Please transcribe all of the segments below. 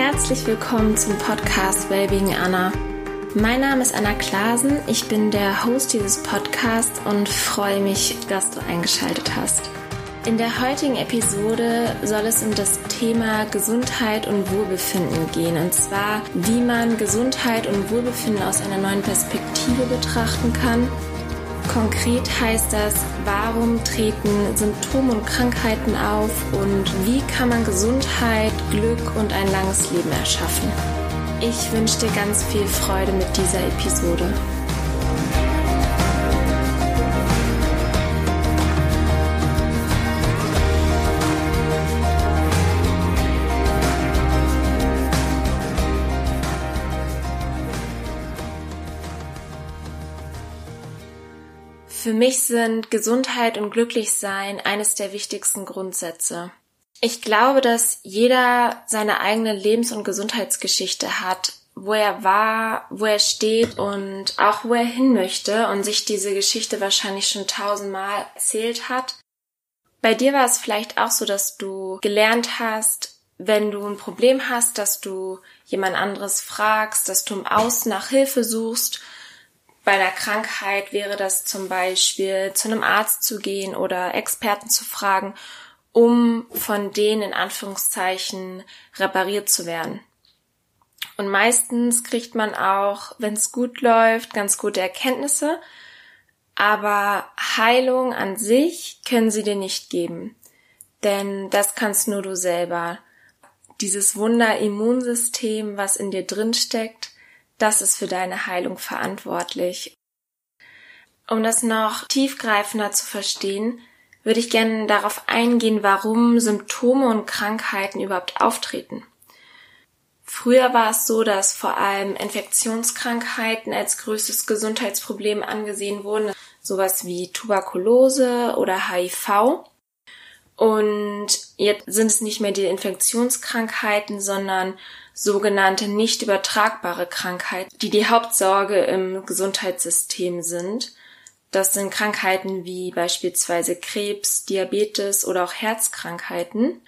herzlich willkommen zum Podcast Wellbeing Anna. Mein Name ist Anna Klasen, ich bin der Host dieses Podcasts und freue mich, dass du eingeschaltet hast. In der heutigen Episode soll es um das Thema Gesundheit und Wohlbefinden gehen. Und zwar, wie man Gesundheit und Wohlbefinden aus einer neuen Perspektive betrachten kann Konkret heißt das, warum treten Symptome und Krankheiten auf und wie kann man Gesundheit, Glück und ein langes Leben erschaffen. Ich wünsche dir ganz viel Freude mit dieser Episode. Für mich sind Gesundheit und Glücklichsein eines der wichtigsten Grundsätze. Ich glaube, dass jeder seine eigene Lebens- und Gesundheitsgeschichte hat, wo er war, wo er steht und auch wo er hin möchte und sich diese Geschichte wahrscheinlich schon tausendmal erzählt hat. Bei dir war es vielleicht auch so, dass du gelernt hast, wenn du ein Problem hast, dass du jemand anderes fragst, dass du im Außen nach Hilfe suchst bei einer Krankheit wäre das zum Beispiel, zu einem Arzt zu gehen oder Experten zu fragen, um von denen in Anführungszeichen repariert zu werden. Und meistens kriegt man auch, wenn es gut läuft, ganz gute Erkenntnisse, aber Heilung an sich können sie dir nicht geben. Denn das kannst nur du selber. Dieses Wunder-Immunsystem, was in dir drin steckt, das ist für deine Heilung verantwortlich. Um das noch tiefgreifender zu verstehen, würde ich gerne darauf eingehen, warum Symptome und Krankheiten überhaupt auftreten. Früher war es so, dass vor allem Infektionskrankheiten als größtes Gesundheitsproblem angesehen wurden, sowas wie Tuberkulose oder HIV. Und jetzt sind es nicht mehr die Infektionskrankheiten, sondern sogenannte nicht übertragbare Krankheiten, die die Hauptsorge im Gesundheitssystem sind. Das sind Krankheiten wie beispielsweise Krebs, Diabetes oder auch Herzkrankheiten.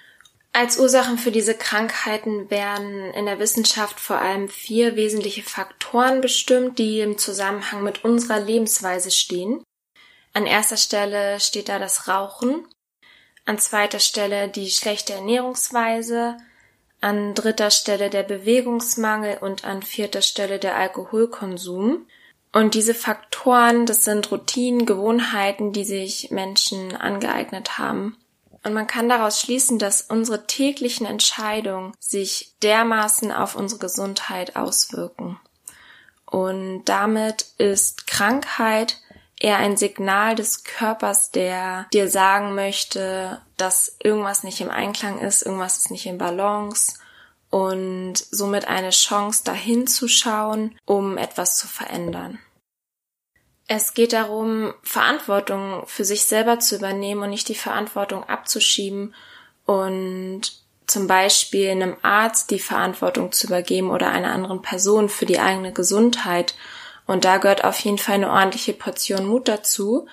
Als Ursachen für diese Krankheiten werden in der Wissenschaft vor allem vier wesentliche Faktoren bestimmt, die im Zusammenhang mit unserer Lebensweise stehen. An erster Stelle steht da das Rauchen, an zweiter Stelle die schlechte Ernährungsweise, an dritter Stelle der Bewegungsmangel und an vierter Stelle der Alkoholkonsum. Und diese Faktoren, das sind Routinen, Gewohnheiten, die sich Menschen angeeignet haben. Und man kann daraus schließen, dass unsere täglichen Entscheidungen sich dermaßen auf unsere Gesundheit auswirken. Und damit ist Krankheit eher ein Signal des Körpers, der dir sagen möchte, dass irgendwas nicht im Einklang ist, irgendwas ist nicht in Balance und somit eine Chance dahin zu schauen, um etwas zu verändern. Es geht darum, Verantwortung für sich selber zu übernehmen und nicht die Verantwortung abzuschieben und zum Beispiel einem Arzt die Verantwortung zu übergeben oder einer anderen Person für die eigene Gesundheit und da gehört auf jeden Fall eine ordentliche Portion Mut dazu,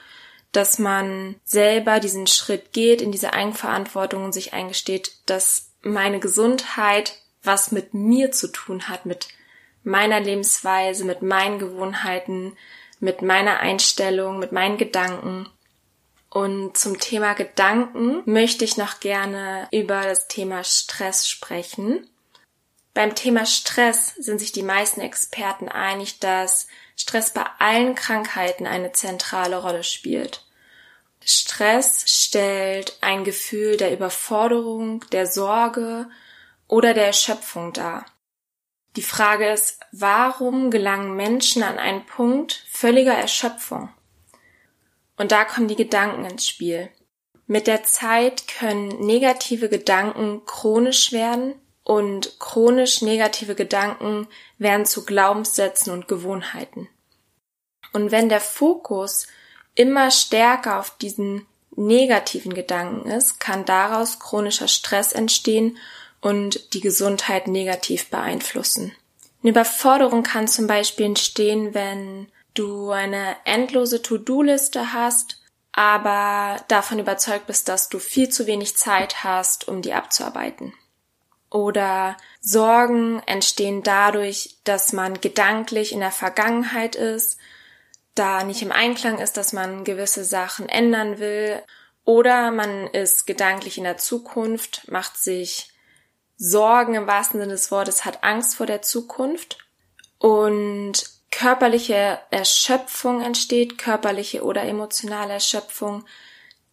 dass man selber diesen Schritt geht in diese Eigenverantwortung und sich eingesteht, dass meine Gesundheit was mit mir zu tun hat, mit meiner Lebensweise, mit meinen Gewohnheiten, mit meiner Einstellung, mit meinen Gedanken. Und zum Thema Gedanken möchte ich noch gerne über das Thema Stress sprechen. Beim Thema Stress sind sich die meisten Experten einig, dass Stress bei allen Krankheiten eine zentrale Rolle spielt. Stress stellt ein Gefühl der Überforderung, der Sorge oder der Erschöpfung dar. Die Frage ist, warum gelangen Menschen an einen Punkt völliger Erschöpfung? Und da kommen die Gedanken ins Spiel. Mit der Zeit können negative Gedanken chronisch werden und chronisch negative Gedanken werden zu Glaubenssätzen und Gewohnheiten. Und wenn der Fokus immer stärker auf diesen negativen Gedanken ist, kann daraus chronischer Stress entstehen und die Gesundheit negativ beeinflussen. Eine Überforderung kann zum Beispiel entstehen, wenn du eine endlose To-Do-Liste hast, aber davon überzeugt bist, dass du viel zu wenig Zeit hast, um die abzuarbeiten. Oder Sorgen entstehen dadurch, dass man gedanklich in der Vergangenheit ist, da nicht im Einklang ist, dass man gewisse Sachen ändern will. Oder man ist gedanklich in der Zukunft, macht sich Sorgen im wahrsten Sinne des Wortes, hat Angst vor der Zukunft. Und körperliche Erschöpfung entsteht, körperliche oder emotionale Erschöpfung,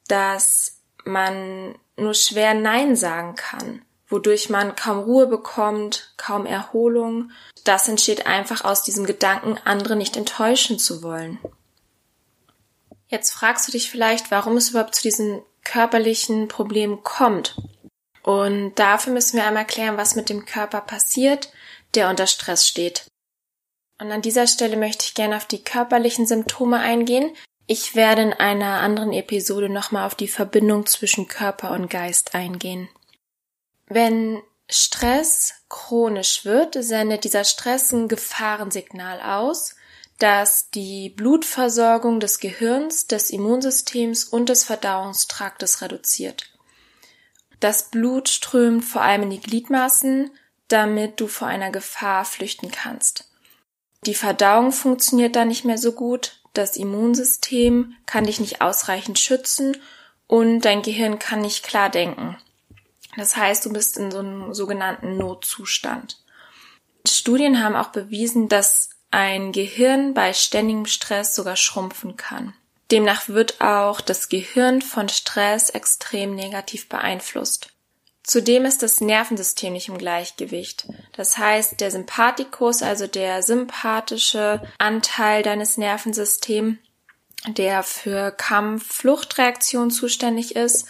dass man nur schwer Nein sagen kann, wodurch man kaum Ruhe bekommt, kaum Erholung. Das entsteht einfach aus diesem Gedanken, andere nicht enttäuschen zu wollen. Jetzt fragst du dich vielleicht, warum es überhaupt zu diesen körperlichen Problemen kommt. Und dafür müssen wir einmal klären, was mit dem Körper passiert, der unter Stress steht. Und an dieser Stelle möchte ich gerne auf die körperlichen Symptome eingehen. Ich werde in einer anderen Episode nochmal auf die Verbindung zwischen Körper und Geist eingehen. Wenn Stress chronisch wird, sendet dieser Stress ein Gefahrensignal aus, das die Blutversorgung des Gehirns, des Immunsystems und des Verdauungstraktes reduziert. Das Blut strömt vor allem in die Gliedmaßen, damit du vor einer Gefahr flüchten kannst. Die Verdauung funktioniert da nicht mehr so gut, das Immunsystem kann dich nicht ausreichend schützen und dein Gehirn kann nicht klar denken. Das heißt, du bist in so einem sogenannten Notzustand. Studien haben auch bewiesen, dass ein Gehirn bei ständigem Stress sogar schrumpfen kann. Demnach wird auch das Gehirn von Stress extrem negativ beeinflusst. Zudem ist das Nervensystem nicht im Gleichgewicht. Das heißt, der Sympathikus, also der sympathische Anteil deines Nervensystems, der für Kampf-Fluchtreaktion zuständig ist,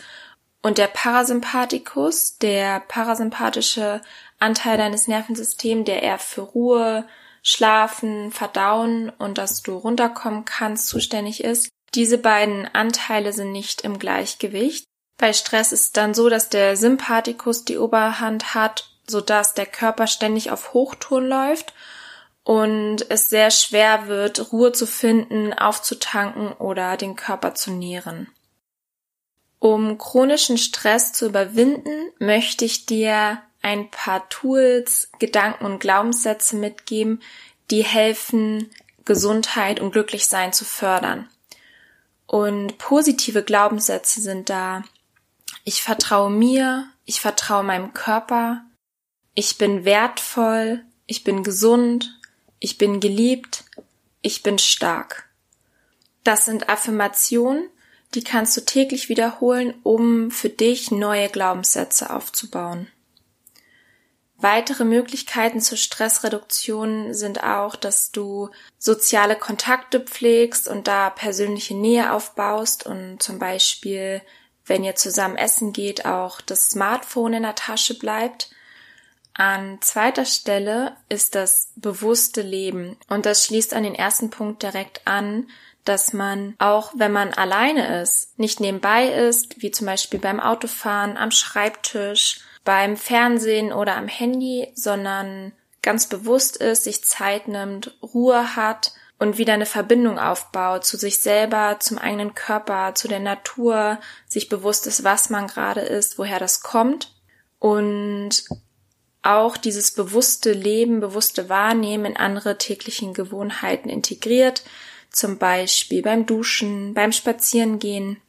und der Parasympathikus, der parasympathische Anteil deines Nervensystems, der eher für Ruhe, Schlafen, Verdauen und dass du runterkommen kannst, zuständig ist. Diese beiden Anteile sind nicht im Gleichgewicht. Bei Stress ist es dann so, dass der Sympathikus die Oberhand hat, sodass der Körper ständig auf Hochtouren läuft und es sehr schwer wird, Ruhe zu finden, aufzutanken oder den Körper zu nähren. Um chronischen Stress zu überwinden, möchte ich dir ein paar Tools, Gedanken und Glaubenssätze mitgeben, die helfen, Gesundheit und Glücklichsein zu fördern. Und positive Glaubenssätze sind da ich vertraue mir, ich vertraue meinem Körper, ich bin wertvoll, ich bin gesund, ich bin geliebt, ich bin stark. Das sind Affirmationen, die kannst du täglich wiederholen, um für dich neue Glaubenssätze aufzubauen. Weitere Möglichkeiten zur Stressreduktion sind auch, dass du soziale Kontakte pflegst und da persönliche Nähe aufbaust und zum Beispiel wenn ihr zusammen essen geht, auch das Smartphone in der Tasche bleibt. An zweiter Stelle ist das bewusste Leben. Und das schließt an den ersten Punkt direkt an, dass man auch wenn man alleine ist, nicht nebenbei ist, wie zum Beispiel beim Autofahren, am Schreibtisch, beim Fernsehen oder am Handy, sondern ganz bewusst ist, sich Zeit nimmt, Ruhe hat und wieder eine Verbindung aufbaut zu sich selber, zum eigenen Körper, zu der Natur, sich bewusst ist, was man gerade ist, woher das kommt. Und auch dieses bewusste Leben, bewusste Wahrnehmen in andere täglichen Gewohnheiten integriert, zum Beispiel beim Duschen, beim Spazierengehen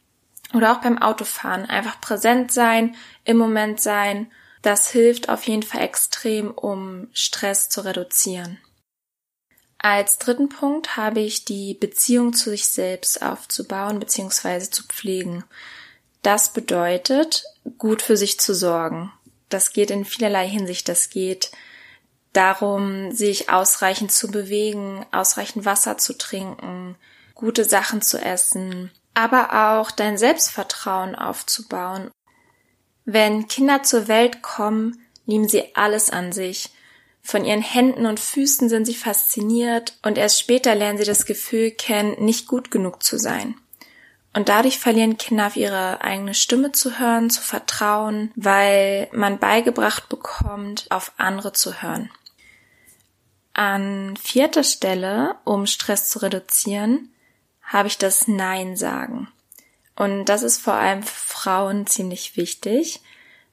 oder auch beim Autofahren. Einfach präsent sein, im Moment sein. Das hilft auf jeden Fall extrem, um Stress zu reduzieren. Als dritten Punkt habe ich die Beziehung zu sich selbst aufzubauen bzw. zu pflegen. Das bedeutet, gut für sich zu sorgen. Das geht in vielerlei Hinsicht. Das geht darum, sich ausreichend zu bewegen, ausreichend Wasser zu trinken, gute Sachen zu essen, aber auch dein Selbstvertrauen aufzubauen. Wenn Kinder zur Welt kommen, nehmen sie alles an sich von ihren Händen und Füßen sind sie fasziniert und erst später lernen sie das Gefühl kennen, nicht gut genug zu sein. Und dadurch verlieren Kinder auf ihre eigene Stimme zu hören, zu vertrauen, weil man beigebracht bekommt, auf andere zu hören. An vierter Stelle, um Stress zu reduzieren, habe ich das Nein sagen. Und das ist vor allem für Frauen ziemlich wichtig,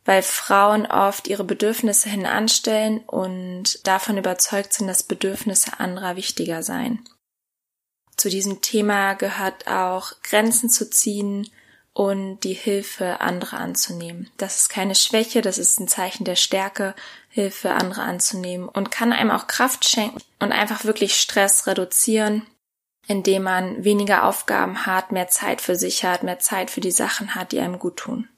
weil Frauen oft ihre Bedürfnisse hinanstellen und davon überzeugt sind, dass Bedürfnisse anderer wichtiger seien. Zu diesem Thema gehört auch Grenzen zu ziehen und die Hilfe anderer anzunehmen. Das ist keine Schwäche, das ist ein Zeichen der Stärke, Hilfe anderer anzunehmen und kann einem auch Kraft schenken und einfach wirklich Stress reduzieren, indem man weniger Aufgaben hat, mehr Zeit für sich hat, mehr Zeit für die Sachen hat, die einem gut tun.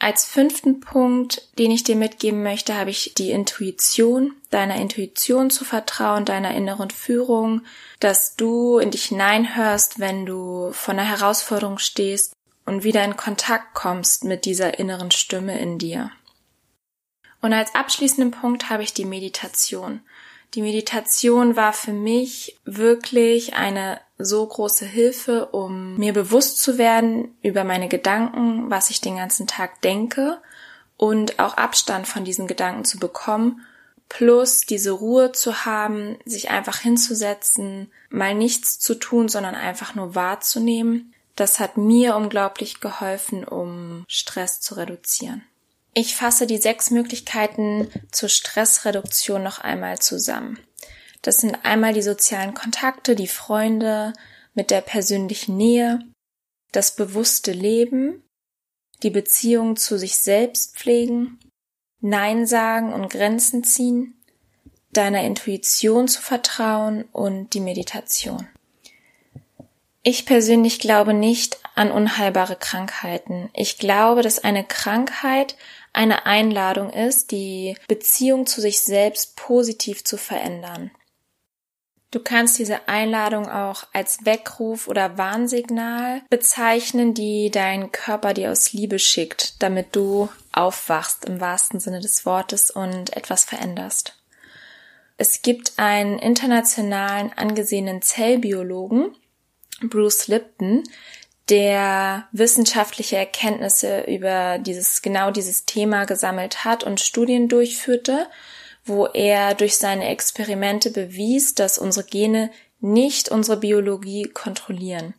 Als fünften Punkt, den ich dir mitgeben möchte, habe ich die Intuition, deiner Intuition zu vertrauen, deiner inneren Führung, dass du in dich hineinhörst, wenn du vor einer Herausforderung stehst und wieder in Kontakt kommst mit dieser inneren Stimme in dir. Und als abschließenden Punkt habe ich die Meditation. Die Meditation war für mich wirklich eine so große Hilfe, um mir bewusst zu werden über meine Gedanken, was ich den ganzen Tag denke und auch Abstand von diesen Gedanken zu bekommen, plus diese Ruhe zu haben, sich einfach hinzusetzen, mal nichts zu tun, sondern einfach nur wahrzunehmen. Das hat mir unglaublich geholfen, um Stress zu reduzieren. Ich fasse die sechs Möglichkeiten zur Stressreduktion noch einmal zusammen. Das sind einmal die sozialen Kontakte, die Freunde mit der persönlichen Nähe, das bewusste Leben, die Beziehung zu sich selbst pflegen, Nein sagen und Grenzen ziehen, deiner Intuition zu vertrauen und die Meditation. Ich persönlich glaube nicht an unheilbare Krankheiten. Ich glaube, dass eine Krankheit eine Einladung ist, die Beziehung zu sich selbst positiv zu verändern. Du kannst diese Einladung auch als Weckruf oder Warnsignal bezeichnen, die dein Körper dir aus Liebe schickt, damit du aufwachst im wahrsten Sinne des Wortes und etwas veränderst. Es gibt einen internationalen angesehenen Zellbiologen, Bruce Lipton, der wissenschaftliche Erkenntnisse über dieses, genau dieses Thema gesammelt hat und Studien durchführte, wo er durch seine Experimente bewies, dass unsere Gene nicht unsere Biologie kontrollieren.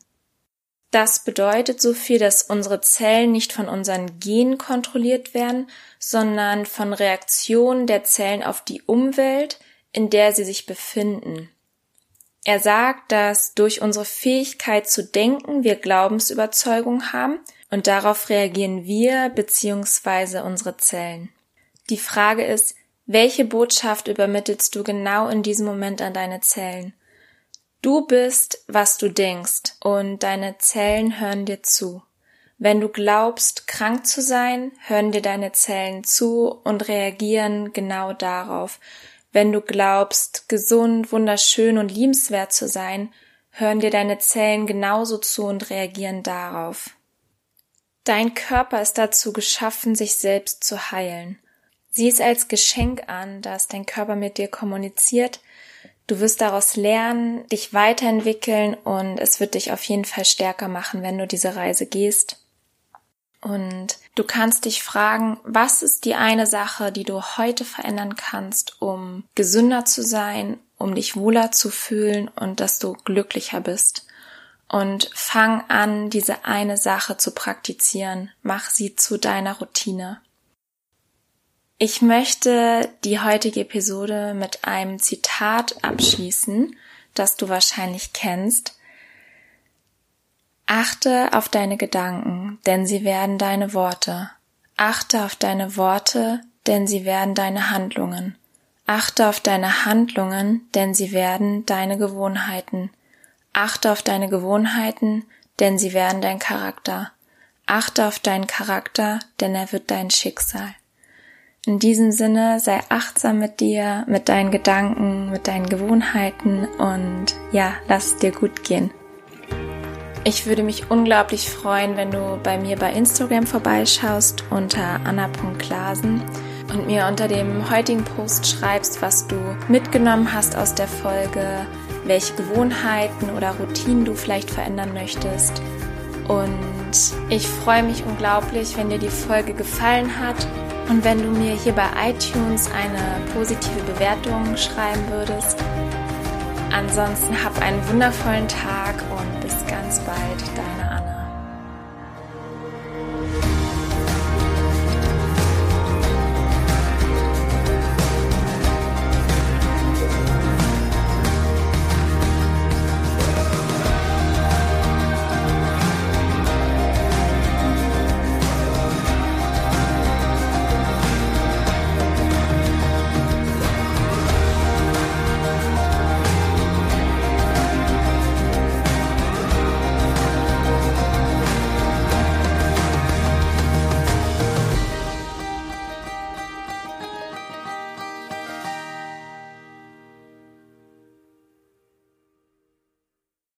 Das bedeutet so viel, dass unsere Zellen nicht von unseren Genen kontrolliert werden, sondern von Reaktionen der Zellen auf die Umwelt, in der sie sich befinden. Er sagt, dass durch unsere Fähigkeit zu denken wir Glaubensüberzeugung haben und darauf reagieren wir bzw. unsere Zellen. Die Frage ist, welche Botschaft übermittelst du genau in diesem Moment an deine Zellen? Du bist, was du denkst, und deine Zellen hören dir zu. Wenn du glaubst, krank zu sein, hören dir deine Zellen zu und reagieren genau darauf. Wenn du glaubst, gesund, wunderschön und liebenswert zu sein, hören dir deine Zellen genauso zu und reagieren darauf. Dein Körper ist dazu geschaffen, sich selbst zu heilen. Sieh es als Geschenk an, dass dein Körper mit dir kommuniziert. Du wirst daraus lernen, dich weiterentwickeln und es wird dich auf jeden Fall stärker machen, wenn du diese Reise gehst. Und du kannst dich fragen, was ist die eine Sache, die du heute verändern kannst, um gesünder zu sein, um dich wohler zu fühlen und dass du glücklicher bist. Und fang an, diese eine Sache zu praktizieren. Mach sie zu deiner Routine. Ich möchte die heutige Episode mit einem Zitat abschließen, das du wahrscheinlich kennst. Achte auf deine Gedanken, denn sie werden deine Worte. Achte auf deine Worte, denn sie werden deine Handlungen. Achte auf deine Handlungen, denn sie werden deine Gewohnheiten. Achte auf deine Gewohnheiten, denn sie werden dein Charakter. Achte auf deinen Charakter, denn er wird dein Schicksal. In diesem Sinne sei achtsam mit dir, mit deinen Gedanken, mit deinen Gewohnheiten und ja, lass es dir gut gehen. Ich würde mich unglaublich freuen, wenn du bei mir bei Instagram vorbeischaust unter anna.klasen und mir unter dem heutigen Post schreibst, was du mitgenommen hast aus der Folge, welche Gewohnheiten oder Routinen du vielleicht verändern möchtest. Und ich freue mich unglaublich, wenn dir die Folge gefallen hat und wenn du mir hier bei iTunes eine positive Bewertung schreiben würdest. Ansonsten hab einen wundervollen Tag und bis ganz bald, Anna.